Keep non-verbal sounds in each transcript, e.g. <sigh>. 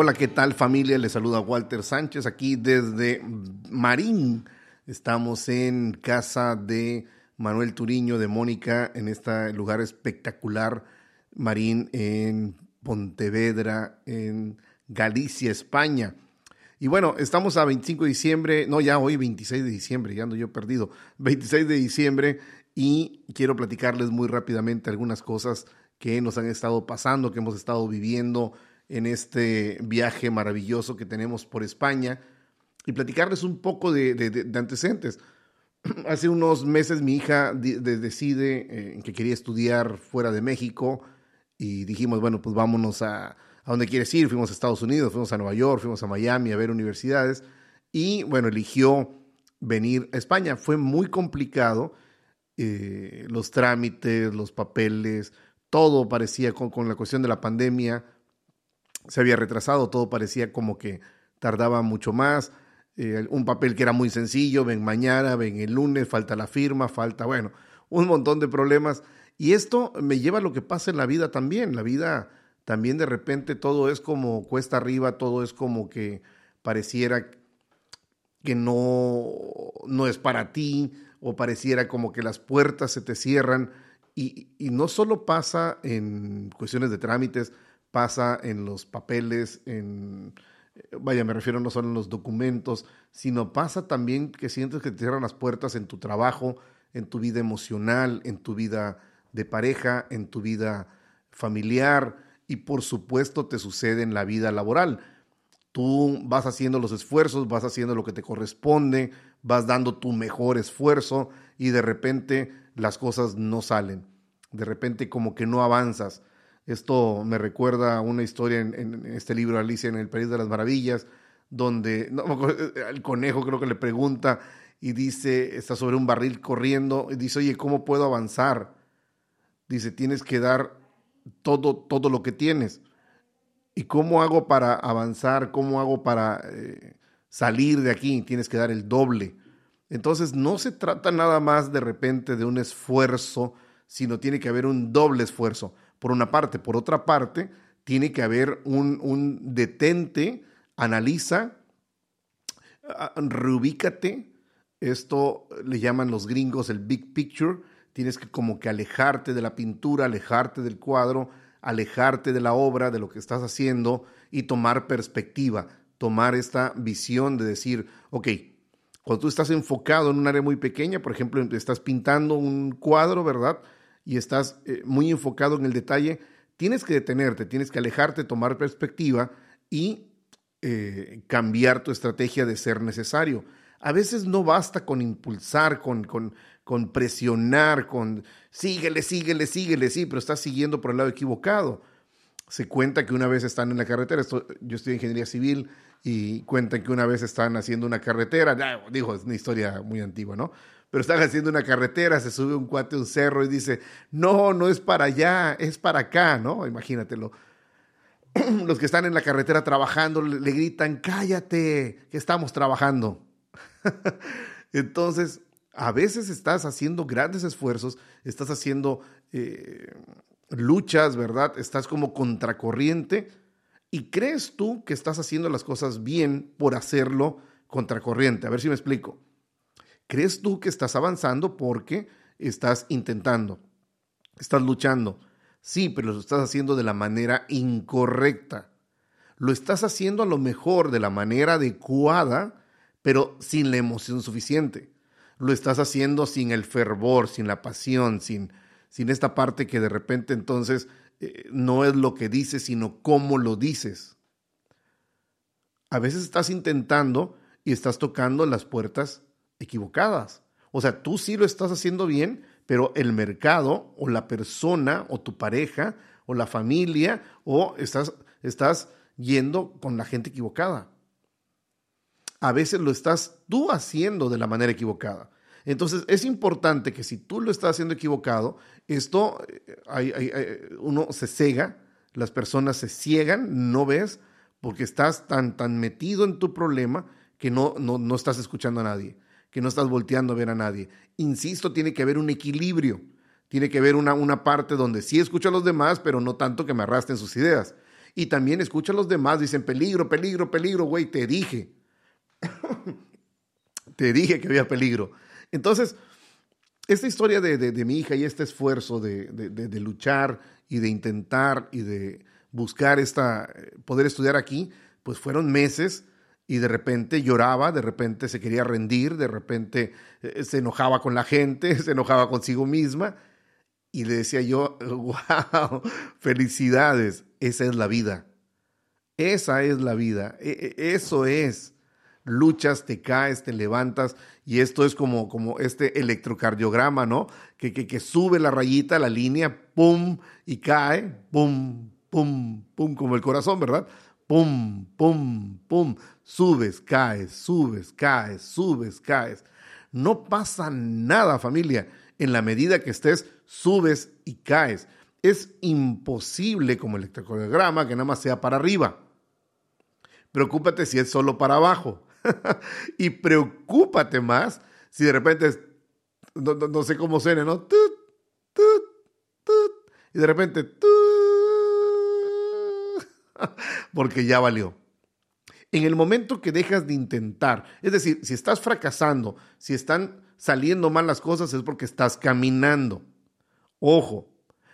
Hola, ¿qué tal familia? Les saluda Walter Sánchez aquí desde Marín. Estamos en casa de Manuel Turiño, de Mónica, en este lugar espectacular, Marín, en Pontevedra, en Galicia, España. Y bueno, estamos a 25 de diciembre, no, ya hoy 26 de diciembre, ya ando yo perdido, 26 de diciembre y quiero platicarles muy rápidamente algunas cosas que nos han estado pasando, que hemos estado viviendo en este viaje maravilloso que tenemos por España y platicarles un poco de, antecedentes. <clears throat> Hace unos meses mi hija decide eh, que quería estudiar fuera de México y dijimos, bueno, pues vámonos a, a donde quieres ir. Fuimos a Estados Unidos, fuimos a Nueva York, fuimos a Miami a ver universidades y bueno, eligió venir a España. Fue muy complicado, eh, los trámites, los papeles, todo parecía con, con la cuestión de la pandemia se había retrasado, todo parecía como que tardaba mucho más. Eh, un papel que era muy sencillo, ven mañana, ven el lunes, falta la firma, falta, bueno, un montón de problemas. Y esto me lleva a lo que pasa en la vida también. La vida también de repente todo es como cuesta arriba, todo es como que pareciera que no, no es para ti o pareciera como que las puertas se te cierran. Y, y no solo pasa en cuestiones de trámites, pasa en los papeles, en, vaya, me refiero no solo en los documentos, sino pasa también que sientes que te cierran las puertas en tu trabajo, en tu vida emocional, en tu vida de pareja, en tu vida familiar y por supuesto te sucede en la vida laboral. Tú vas haciendo los esfuerzos, vas haciendo lo que te corresponde, vas dando tu mejor esfuerzo y de repente las cosas no salen. De repente como que no avanzas. Esto me recuerda a una historia en, este libro Alicia en el País de las Maravillas, donde el conejo creo que le pregunta y dice, está sobre un barril corriendo y dice, oye, ¿cómo puedo avanzar? Dice, tienes que dar todo, todo lo que tienes. ¿Y cómo hago para avanzar? ¿Cómo hago para eh, salir de aquí? Tienes que dar el doble. Entonces no se trata nada más de repente de un esfuerzo, sino tiene que haber un doble esfuerzo por una parte. Por otra parte, tiene que haber un, detente, analiza, reubícate. Esto le llaman los gringos el big picture. Tienes que como que alejarte de la pintura, alejarte del cuadro, alejarte de la obra, de lo que estás haciendo y tomar perspectiva, tomar esta visión de decir, ok, cuando tú estás enfocado en un área muy pequeña, por ejemplo, estás pintando un cuadro, ¿verdad? Y estás eh, muy enfocado en el detalle, tienes que detenerte, tienes que alejarte, tomar perspectiva y eh, cambiar tu estrategia de ser necesario. A veces no basta con impulsar, con, con, con presionar, con síguele, síguele, síguele, sí, pero estás siguiendo por el lado equivocado. Se cuenta que una vez están en la carretera, yo estoy en ingeniería civil y cuentan que una vez están haciendo una carretera, dijo, es una historia muy antigua, ¿no? Pero están haciendo una carretera, se sube un cuate un cerro y dice, no, no es para allá, es para acá, ¿no? Imagínatelo. <clears throat> Los que están en la carretera trabajando le, gritan, cállate, que estamos trabajando. <laughs> Entonces, a veces estás haciendo grandes esfuerzos, estás haciendo eh, luchas, ¿verdad? Estás como contracorriente y crees tú que estás haciendo las cosas bien por hacerlo contracorriente. A ver si me explico. ¿Crees tú que estás avanzando porque estás intentando, estás luchando? Sí, pero lo estás haciendo de la manera incorrecta. Lo estás haciendo a lo mejor de la manera adecuada, pero sin la emoción suficiente. Lo estás haciendo sin el fervor, sin la pasión, sin, sin esta parte que de repente entonces eh, no es lo que dices, sino cómo lo dices. A veces estás intentando y estás tocando las puertas equivocadas. O sea, tú sí lo estás haciendo bien, pero el mercado o la persona o tu pareja o la familia o estás, estás yendo con la gente equivocada. A veces lo estás tú haciendo de la manera equivocada. Entonces es importante que si tú lo estás haciendo equivocado, esto, eh, uno se cega, las personas se ciegan, no ves, porque estás tan, tan metido en tu problema que no, no, no estás escuchando a nadie que no estás volteando a ver a nadie. Insisto, tiene que haber un equilibrio. Tiene que haber una, una parte donde sí escucho a los demás, pero no tanto que me arrastren sus ideas. Y también escucha a los demás, dicen, peligro, peligro, peligro, güey, te dije. <laughs> te dije que había peligro. Entonces, esta historia de, mi hija y este esfuerzo de, de, luchar y de intentar y de buscar esta, poder estudiar aquí, pues fueron meses y de repente lloraba, de repente se quería rendir, de repente eh, se enojaba con la gente, <laughs> se enojaba consigo misma y le decía yo, <laughs> wow, felicidades, esa es la vida, esa es la vida, e, e, eso es. Luchas, te caes, te levantas y esto es como, como este electrocardiograma, ¿no? Que, que, que sube la rayita, la línea, pum, y cae, pum, pum, pum, como el corazón, ¿verdad? Pum, pum, pum, subes, caes, subes, caes, subes, caes. No pasa nada, familia. En la medida que estés, subes y caes. Es imposible como el electrocardiograma que nada más sea para arriba. Preocúpate si es solo para abajo. <laughs> y preocúpate más si de repente, no, sé cómo suena, ¿no? y de repente, <laughs> porque ya valió. En el momento que dejas de intentar, es decir, si estás fracasando, si están saliendo mal las cosas, es porque estás caminando. Ojo,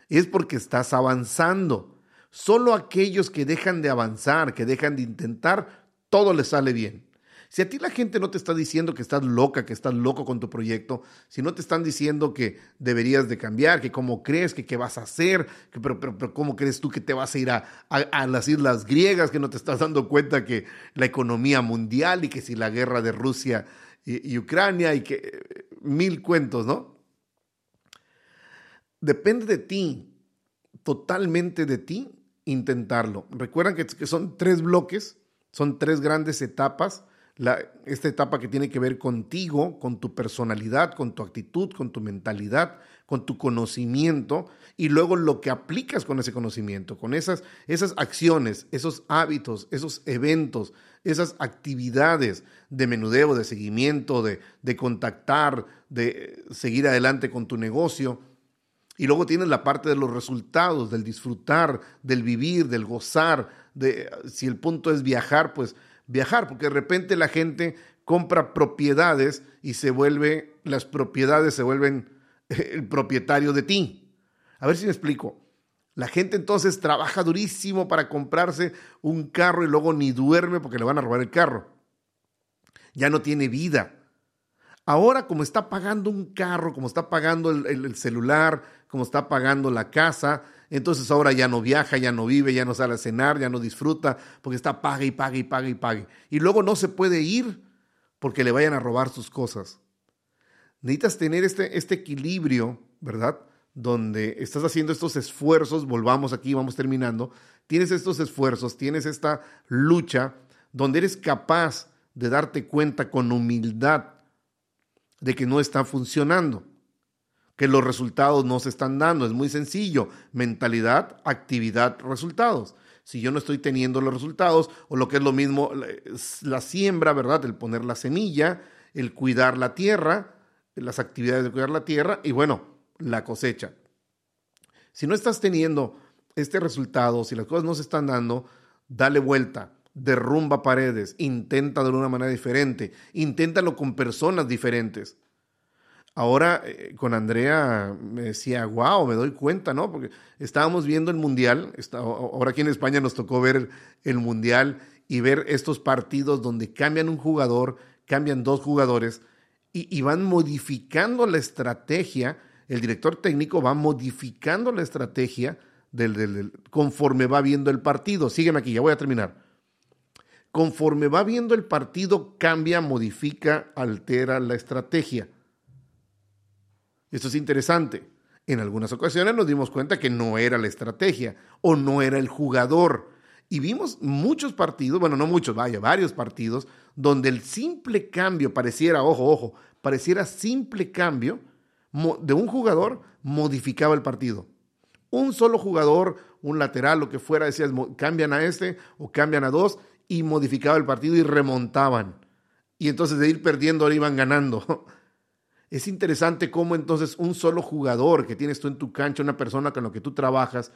es porque estás avanzando. Solo aquellos que dejan de avanzar, que dejan de intentar, todo les sale bien. Si a ti la gente no te está diciendo que estás loca, que estás loco con tu proyecto, si no te están diciendo que deberías de cambiar, que cómo crees, que qué vas a hacer, que, pero, pero, cómo crees tú que te vas a ir a, a, las islas griegas, que no te estás dando cuenta que la economía mundial y que si la guerra de Rusia y, Ucrania y que eh, mil cuentos, ¿no? Depende de ti, totalmente de ti, intentarlo. Recuerdan que son tres bloques, son tres grandes etapas esta etapa que tiene que ver contigo, con tu personalidad, con tu actitud, con tu mentalidad, con tu conocimiento y luego lo que aplicas con ese conocimiento, con esas, esas acciones, esos hábitos, esos eventos, esas actividades de menudeo, de seguimiento, de, de contactar, de seguir adelante con tu negocio. Y luego tienes la parte de los resultados, del disfrutar, del vivir, del gozar, de si el punto es viajar, pues viajar, porque de repente la gente compra propiedades y se vuelve, las propiedades se vuelven el propietario de ti. A ver si me explico. La gente entonces trabaja durísimo para comprarse un carro y luego ni duerme porque le van a robar el carro. Ya no tiene vida. Ahora, como está pagando un carro, como está pagando el, el celular, como está pagando la casa, entonces ahora ya no viaja, ya no vive, ya no sale a cenar, ya no disfruta, porque está pague y pague y pague y pague. Y luego no se puede ir porque le vayan a robar sus cosas. Necesitas tener este, este equilibrio, ¿verdad? Donde estás haciendo estos esfuerzos, volvamos aquí, vamos terminando, tienes estos esfuerzos, tienes esta lucha, donde eres capaz de darte cuenta con humildad de que no está funcionando que los resultados no se están dando. Es muy sencillo. Mentalidad, actividad, resultados. Si yo no estoy teniendo los resultados, o lo que es lo mismo, la siembra, ¿verdad? El poner la semilla, el cuidar la tierra, las actividades de cuidar la tierra y bueno, la cosecha. Si no estás teniendo este resultado, si las cosas no se están dando, dale vuelta, derrumba paredes, intenta de una manera diferente, inténtalo con personas diferentes. Ahora eh, con Andrea me decía, wow, me doy cuenta, ¿no? Porque estábamos viendo el Mundial, ahora aquí en España nos tocó ver el Mundial y ver estos partidos donde cambian un jugador, cambian dos jugadores y, van modificando la estrategia, el director técnico va modificando la estrategia del, conforme va viendo el partido. Sígueme aquí, ya voy a terminar. Conforme va viendo el partido, cambia, modifica, altera la estrategia. Esto es interesante. En algunas ocasiones nos dimos cuenta que no era la estrategia o no era el jugador. Y vimos muchos partidos, bueno, no muchos, vaya, varios partidos, donde el simple cambio pareciera, ojo, ojo, pareciera simple cambio de un jugador modificaba el partido. Un solo jugador, un lateral, lo que fuera, decías, cambian a este o cambian a dos y modificaba el partido y remontaban. Y entonces de ir perdiendo ahora iban ganando. <laughs> Es interesante cómo entonces un solo jugador que tienes tú en tu cancha, una persona con la que tú trabajas,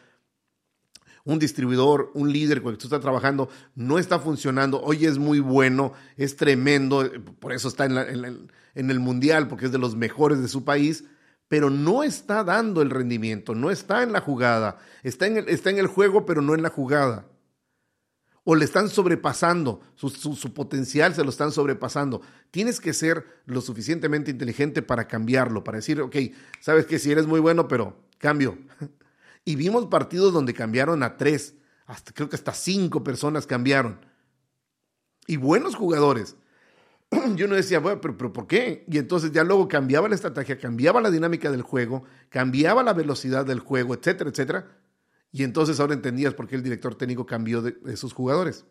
un distribuidor, un líder con el que tú estás trabajando, no está funcionando, hoy es muy bueno, es tremendo, por eso está en, el mundial, porque es de los mejores de su país, pero no está dando el rendimiento, no está en la jugada, está en el juego, pero no en la jugada. O le están sobrepasando, su, su, potencial se lo están sobrepasando. Tienes que ser lo suficientemente inteligente para cambiarlo, para decir, ok, sabes que si eres muy bueno, pero cambio. <laughs> Y vimos partidos donde cambiaron a tres, hasta, creo que hasta cinco personas cambiaron. Y buenos jugadores <clears throat> yo no decía, bueno, pero, pero, ¿por qué? Y entonces ya luego cambiaba la estrategia, cambiaba la dinámica del juego, cambiaba la velocidad del juego, etcétera, etcétera. Y entonces ahora entendías por qué el director técnico cambió de, esos jugadores.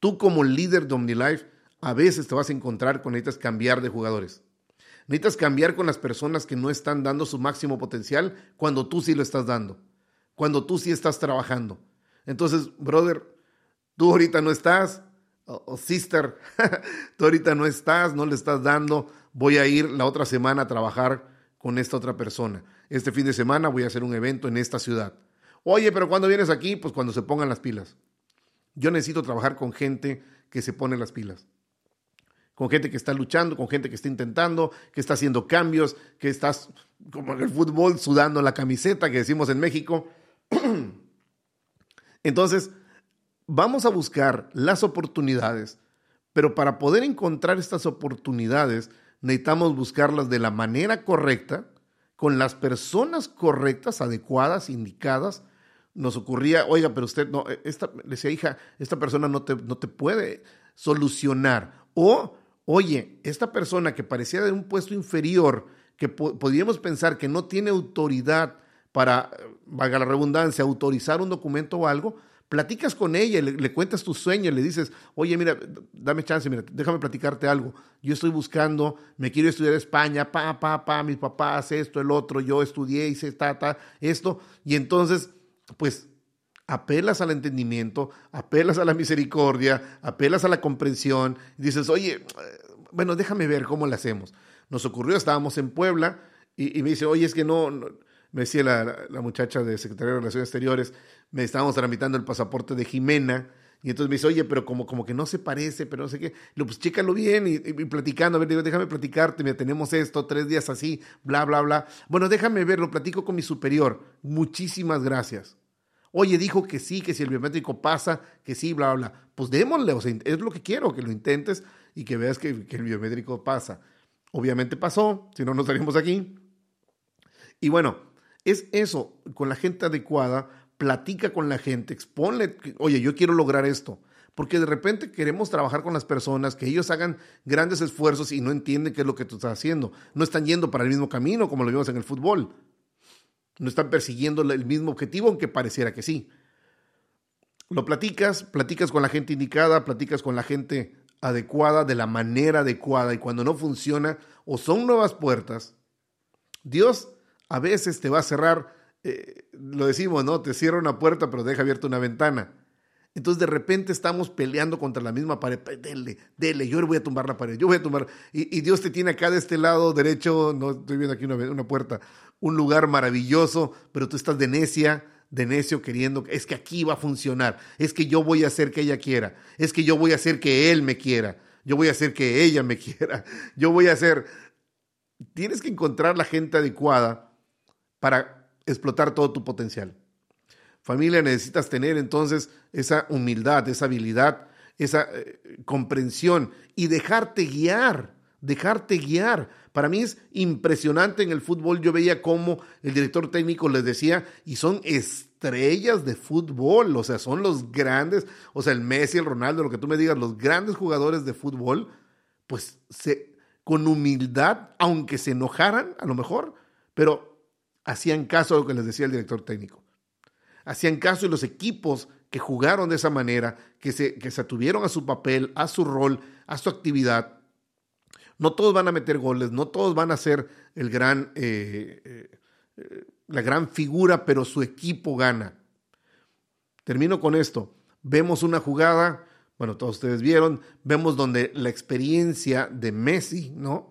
Tú como líder de OmniLife, a veces te vas a encontrar con necesitas cambiar de jugadores. Necesitas cambiar con las personas que no están dando su máximo potencial cuando tú sí lo estás dando, cuando tú sí estás trabajando. Entonces, brother, tú ahorita no estás, o, sister, <laughs> tú ahorita no estás, no le estás dando, voy a ir la otra semana a trabajar con esta otra persona. Este fin de semana voy a hacer un evento en esta ciudad. Oye, pero cuando vienes aquí? Pues cuando se pongan las pilas. Yo necesito trabajar con gente que se pone las pilas. Con gente que está luchando, con gente que está intentando, que está haciendo cambios, que estás, como en el fútbol, sudando la camiseta que decimos en México. <clears throat> Entonces, vamos a buscar las oportunidades, pero para poder encontrar estas oportunidades necesitamos buscarlas de la manera correcta, con las personas correctas, adecuadas, indicadas. Nos ocurría, oiga, pero usted no, esta, le decía, hija, esta persona no te, no te puede solucionar. O, oye, esta persona que parecía de un puesto inferior, que podríamos pensar que no tiene autoridad para, valga la redundancia, autorizar un documento o algo, platicas con ella, le, le cuentas tus sueños, le dices, oye, mira, dame chance, mira, déjame platicarte algo. Yo estoy buscando, me quiero estudiar España, pa, pa, pa, mis papás, esto, el otro, yo estudié, hice, ta, ta, esto. Y entonces, pues, apelas al entendimiento, apelas a la misericordia, apelas a la comprensión, dices, oye, bueno, déjame ver cómo lo hacemos. Nos ocurrió, estábamos en Puebla, y, me dice, oye, es que no me decía la, muchacha de Secretaría de Relaciones Exteriores, me estábamos tramitando el pasaporte de Jimena, y entonces me dice, oye, pero como, como que no se parece, pero no sé qué. Le pues chécalo bien y, platicando, a ver, digo, déjame platicarte, tenemos esto, tres días así, bla, bla, bla. Bueno, déjame ver, lo platico con mi superior. Muchísimas gracias. Oye, dijo que sí, que si el biométrico pasa, que sí, bla, bla, bla. Pues démosle, o sea, es lo que quiero, que lo intentes y que veas que, que el biométrico pasa. Obviamente pasó, si no, no estaríamos aquí. Y bueno, es eso, con la gente adecuada, platica con la gente, exponle, oye, yo quiero lograr esto. Porque de repente queremos trabajar con las personas, que ellos hagan grandes esfuerzos y no entienden qué es lo que tú estás haciendo. No están yendo para el mismo camino como lo vimos en el fútbol. No están persiguiendo el mismo objetivo, aunque pareciera que sí. Lo platicas, platicas con la gente indicada, platicas con la gente adecuada, de la manera adecuada, y cuando no funciona o son nuevas puertas, Dios a veces te va a cerrar, eh, lo decimos, ¿no? Te cierra una puerta, pero deja abierta una ventana. Entonces de repente estamos peleando contra la misma pared. Dele, dele, yo le voy a tumbar la pared, yo voy a tumbar. Y, Dios te tiene acá de este lado derecho, no estoy viendo aquí una, una, puerta, un lugar maravilloso, pero tú estás de necia, de necio queriendo, es que aquí va a funcionar, es que yo voy a hacer que ella quiera, es que yo voy a hacer que él me quiera, yo voy a hacer que ella me <laughs> quiera, yo voy a hacer... Tienes que encontrar la gente adecuada para explotar todo tu potencial. Familia, necesitas tener entonces esa humildad, esa habilidad, esa eh, comprensión y dejarte guiar, dejarte guiar. Para mí es impresionante en el fútbol, yo veía cómo el director técnico les decía, y son estrellas de fútbol, o sea, son los grandes, o sea, el Messi, el Ronaldo, lo que tú me digas, los grandes jugadores de fútbol, pues se, con humildad, aunque se enojaran a lo mejor, pero hacían caso a lo que les decía el director técnico. Hacían caso y los equipos que jugaron de esa manera, que se, que se atuvieron a su papel, a su rol, a su actividad. No todos van a meter goles, no todos van a ser el gran, eh, eh, la gran figura, pero su equipo gana. Termino con esto. Vemos una jugada, bueno, todos ustedes vieron, vemos donde la experiencia de Messi, ¿no?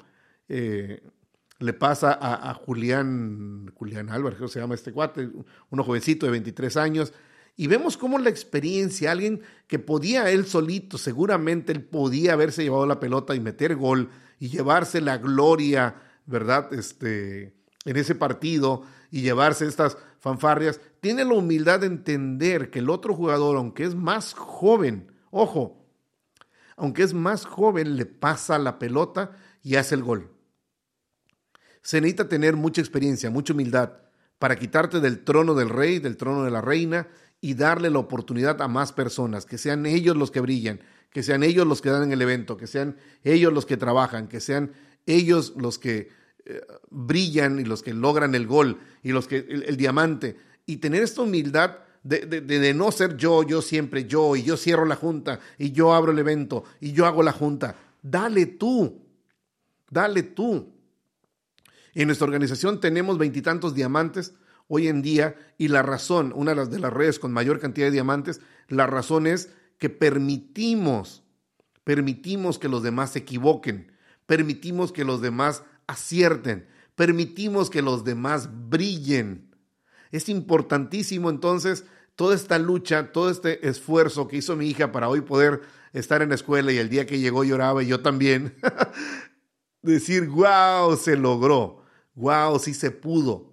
Eh, le pasa a, Julián, Julián Álvarez, que se llama este cuate, uno jovencito de 23 años, y vemos cómo la experiencia, alguien que podía él solito, seguramente él podía haberse llevado la pelota y meter gol y llevarse la gloria, ¿verdad? Este, en ese partido y llevarse estas fanfarrias, tiene la humildad de entender que el otro jugador, aunque es más joven, ojo, aunque es más joven, le pasa la pelota y hace el gol. Se necesita tener mucha experiencia, mucha humildad para quitarte del trono del rey, del trono de la reina y darle la oportunidad a más personas, que sean ellos los que brillan, que sean ellos los que dan el evento, que sean ellos los que trabajan, que sean ellos los que eh, brillan y los que logran el gol y los que el, diamante. Y tener esta humildad de, de, no ser yo, yo siempre yo, y yo cierro la junta, y yo abro el evento, y yo hago la junta. Dale tú, dale tú. En nuestra organización tenemos veintitantos diamantes hoy en día y la razón, una de las, de las redes con mayor cantidad de diamantes, la razón es que permitimos, permitimos que los demás se equivoquen, permitimos que los demás acierten, permitimos que los demás brillen. Es importantísimo entonces toda esta lucha, todo este esfuerzo que hizo mi hija para hoy poder estar en la escuela y el día que llegó lloraba y yo también. <laughs> Decir, wow, se logró wow, sí se pudo.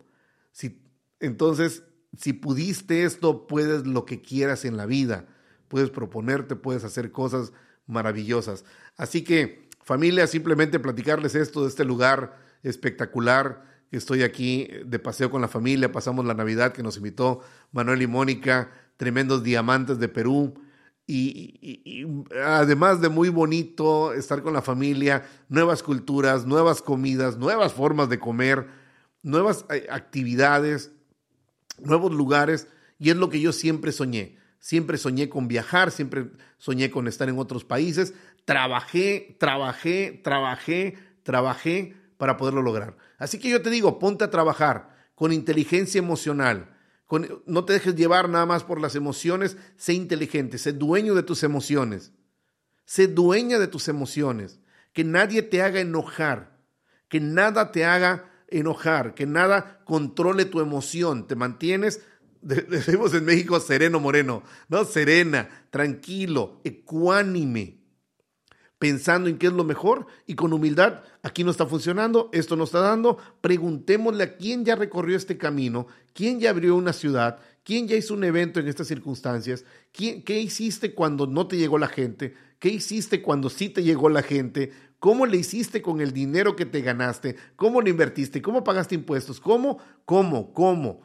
Si, entonces, si pudiste esto, puedes lo que quieras en la vida. Puedes proponerte, puedes hacer cosas maravillosas. Así que, familia, simplemente platicarles esto de este lugar espectacular. Estoy aquí de paseo con la familia, pasamos la Navidad que nos invitó Manuel y Mónica, tremendos diamantes de Perú. Y, además de muy bonito estar con la familia, nuevas culturas, nuevas comidas, nuevas formas de comer, nuevas eh, actividades, nuevos lugares, y es lo que yo siempre soñé. Siempre soñé con viajar, siempre soñé con estar en otros países. Trabajé, trabajé, trabajé, trabajé para poderlo lograr. Así que yo te digo, ponte a trabajar con inteligencia emocional, no te dejes llevar nada más por las emociones, sé inteligente, sé dueño de tus emociones, sé dueña de tus emociones, que nadie te haga enojar, que nada te haga enojar, que nada controle tu emoción, te mantienes, <laughs> decimos en México, sereno moreno, no, serena, tranquilo, ecuánime pensando en qué es lo mejor y con humildad, aquí no está funcionando, esto no está dando, preguntémosle a quién ya recorrió este camino, quién ya abrió una ciudad, quién ya hizo un evento en estas circunstancias, ¿Quién, qué hiciste cuando no te llegó la gente, qué hiciste cuando sí te llegó la gente, cómo le hiciste con el dinero que te ganaste, cómo lo invertiste, cómo pagaste impuestos, cómo, cómo, cómo.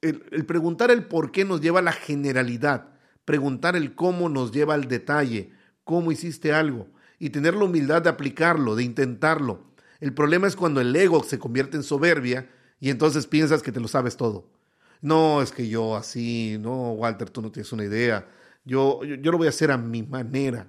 el, el preguntar el por qué nos lleva a la generalidad, preguntar el cómo nos lleva al detalle cómo hiciste algo y tener la humildad de aplicarlo, de intentarlo. El problema es cuando el ego se convierte en soberbia y entonces piensas que te lo sabes todo. No, es que yo así, no, Walter, tú no tienes una idea. Yo, yo, lo voy a hacer a mi manera.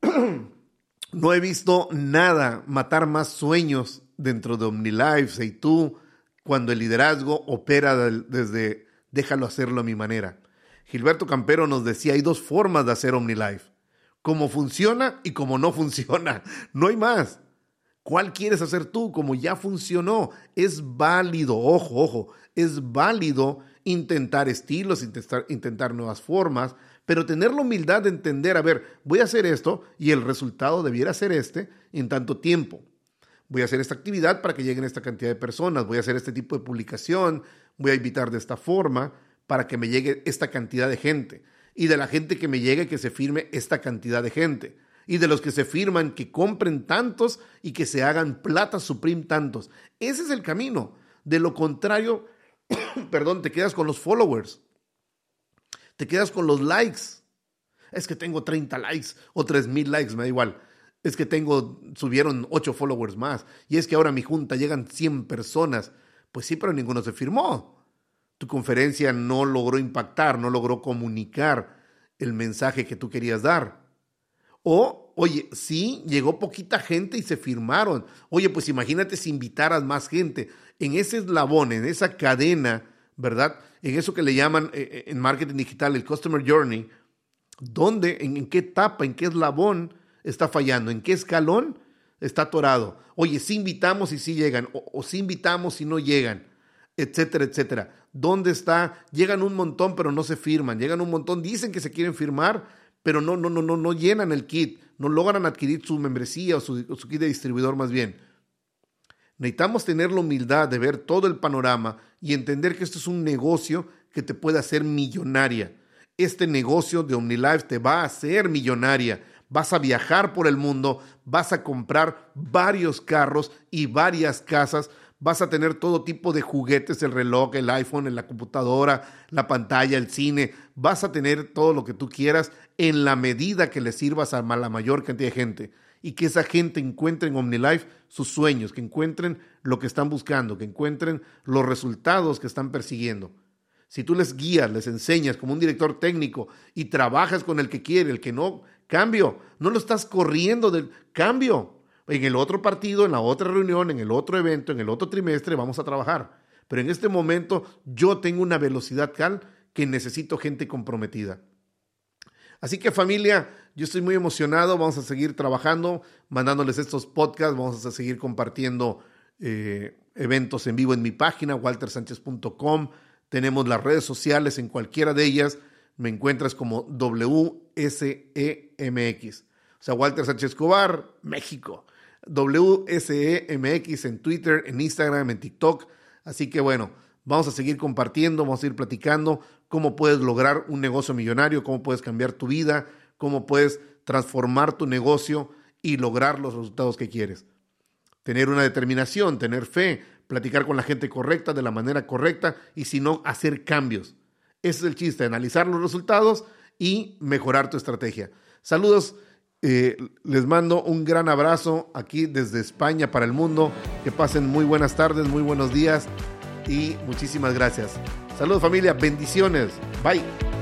<clears throat> no he visto nada matar más sueños dentro de OmniLife y tú cuando el liderazgo opera desde déjalo hacerlo a mi manera. Gilberto Campero nos decía, hay dos formas de hacer OmniLife cómo funciona y cómo no funciona. <laughs> No hay más. ¿Cuál quieres hacer tú? Como ya funcionó. Es válido, ojo, ojo, es válido intentar estilos, intentar, intentar nuevas formas, pero tener la humildad de entender, a ver, voy a hacer esto y el resultado debiera ser este en tanto tiempo. Voy a hacer esta actividad para que lleguen esta cantidad de personas, voy a hacer este tipo de publicación, voy a invitar de esta forma para que me llegue esta cantidad de gente y de la gente que me llegue que se firme esta cantidad de gente. Y de los que se firman que compren tantos y que se hagan plata Supreme tantos. Ese es el camino. De lo contrario, <coughs> perdón, te quedas con los followers. Te quedas con los likes. Es que tengo 30 likes o 3000 likes, me da igual. Es que tengo, subieron 8 followers más. Y es que ahora mi junta llegan 100 personas. Pues sí, pero ninguno se firmó tu conferencia no logró impactar, no logró comunicar el mensaje que tú querías dar. O, oye, sí, llegó poquita gente y se firmaron. Oye, pues imagínate si invitaras más gente en ese eslabón, en esa cadena, ¿verdad? En eso que le llaman eh, eh, en marketing digital el Customer Journey, ¿dónde, en, qué etapa, en qué eslabón está fallando? ¿En qué escalón? está atorado. Oye, si invitamos y sí llegan, o, o si invitamos y no llegan, etcétera, etcétera. ¿Dónde está? Llegan un montón, pero no se firman. Llegan un montón, dicen que se quieren firmar, pero no, no, no, no, no llenan el kit, no logran adquirir su membresía o su, o su kit de distribuidor más bien. Necesitamos tener la humildad de ver todo el panorama y entender que esto es un negocio que te puede hacer millonaria. Este negocio de OmniLife te va a hacer millonaria. Vas a viajar por el mundo, vas a comprar varios carros y varias casas, vas a tener todo tipo de juguetes, el reloj, el iPhone, la computadora, la pantalla, el cine, vas a tener todo lo que tú quieras en la medida que le sirvas a la mayor cantidad de gente y que esa gente encuentre en OmniLife sus sueños, que encuentren lo que están buscando, que encuentren los resultados que están persiguiendo. Si tú les guías, les enseñas como un director técnico y trabajas con el que quiere, el que no, cambio, no lo estás corriendo del cambio. En el otro partido, en la otra reunión, en el otro evento, en el otro trimestre vamos a trabajar. Pero en este momento yo tengo una velocidad tal que necesito gente comprometida. Así que familia, yo estoy muy emocionado, vamos a seguir trabajando, mandándoles estos podcasts, vamos a seguir compartiendo eh, eventos en vivo en mi página, waltersanchez.com. Tenemos las redes sociales en cualquiera de ellas, me encuentras como WSEMX. O sea, Walter Sánchez Escobar, México. WSEMX en Twitter, en Instagram, en TikTok. Así que bueno, vamos a seguir compartiendo, vamos a ir platicando cómo puedes lograr un negocio millonario, cómo puedes cambiar tu vida, cómo puedes transformar tu negocio y lograr los resultados que quieres. Tener una determinación, tener fe, platicar con la gente correcta, de la manera correcta y si no, hacer cambios. Ese es el chiste, analizar los resultados y mejorar tu estrategia. Saludos, eh, les mando un gran abrazo aquí desde España para el mundo. Que pasen muy buenas tardes, muy buenos días y muchísimas gracias. Saludos familia, bendiciones. Bye.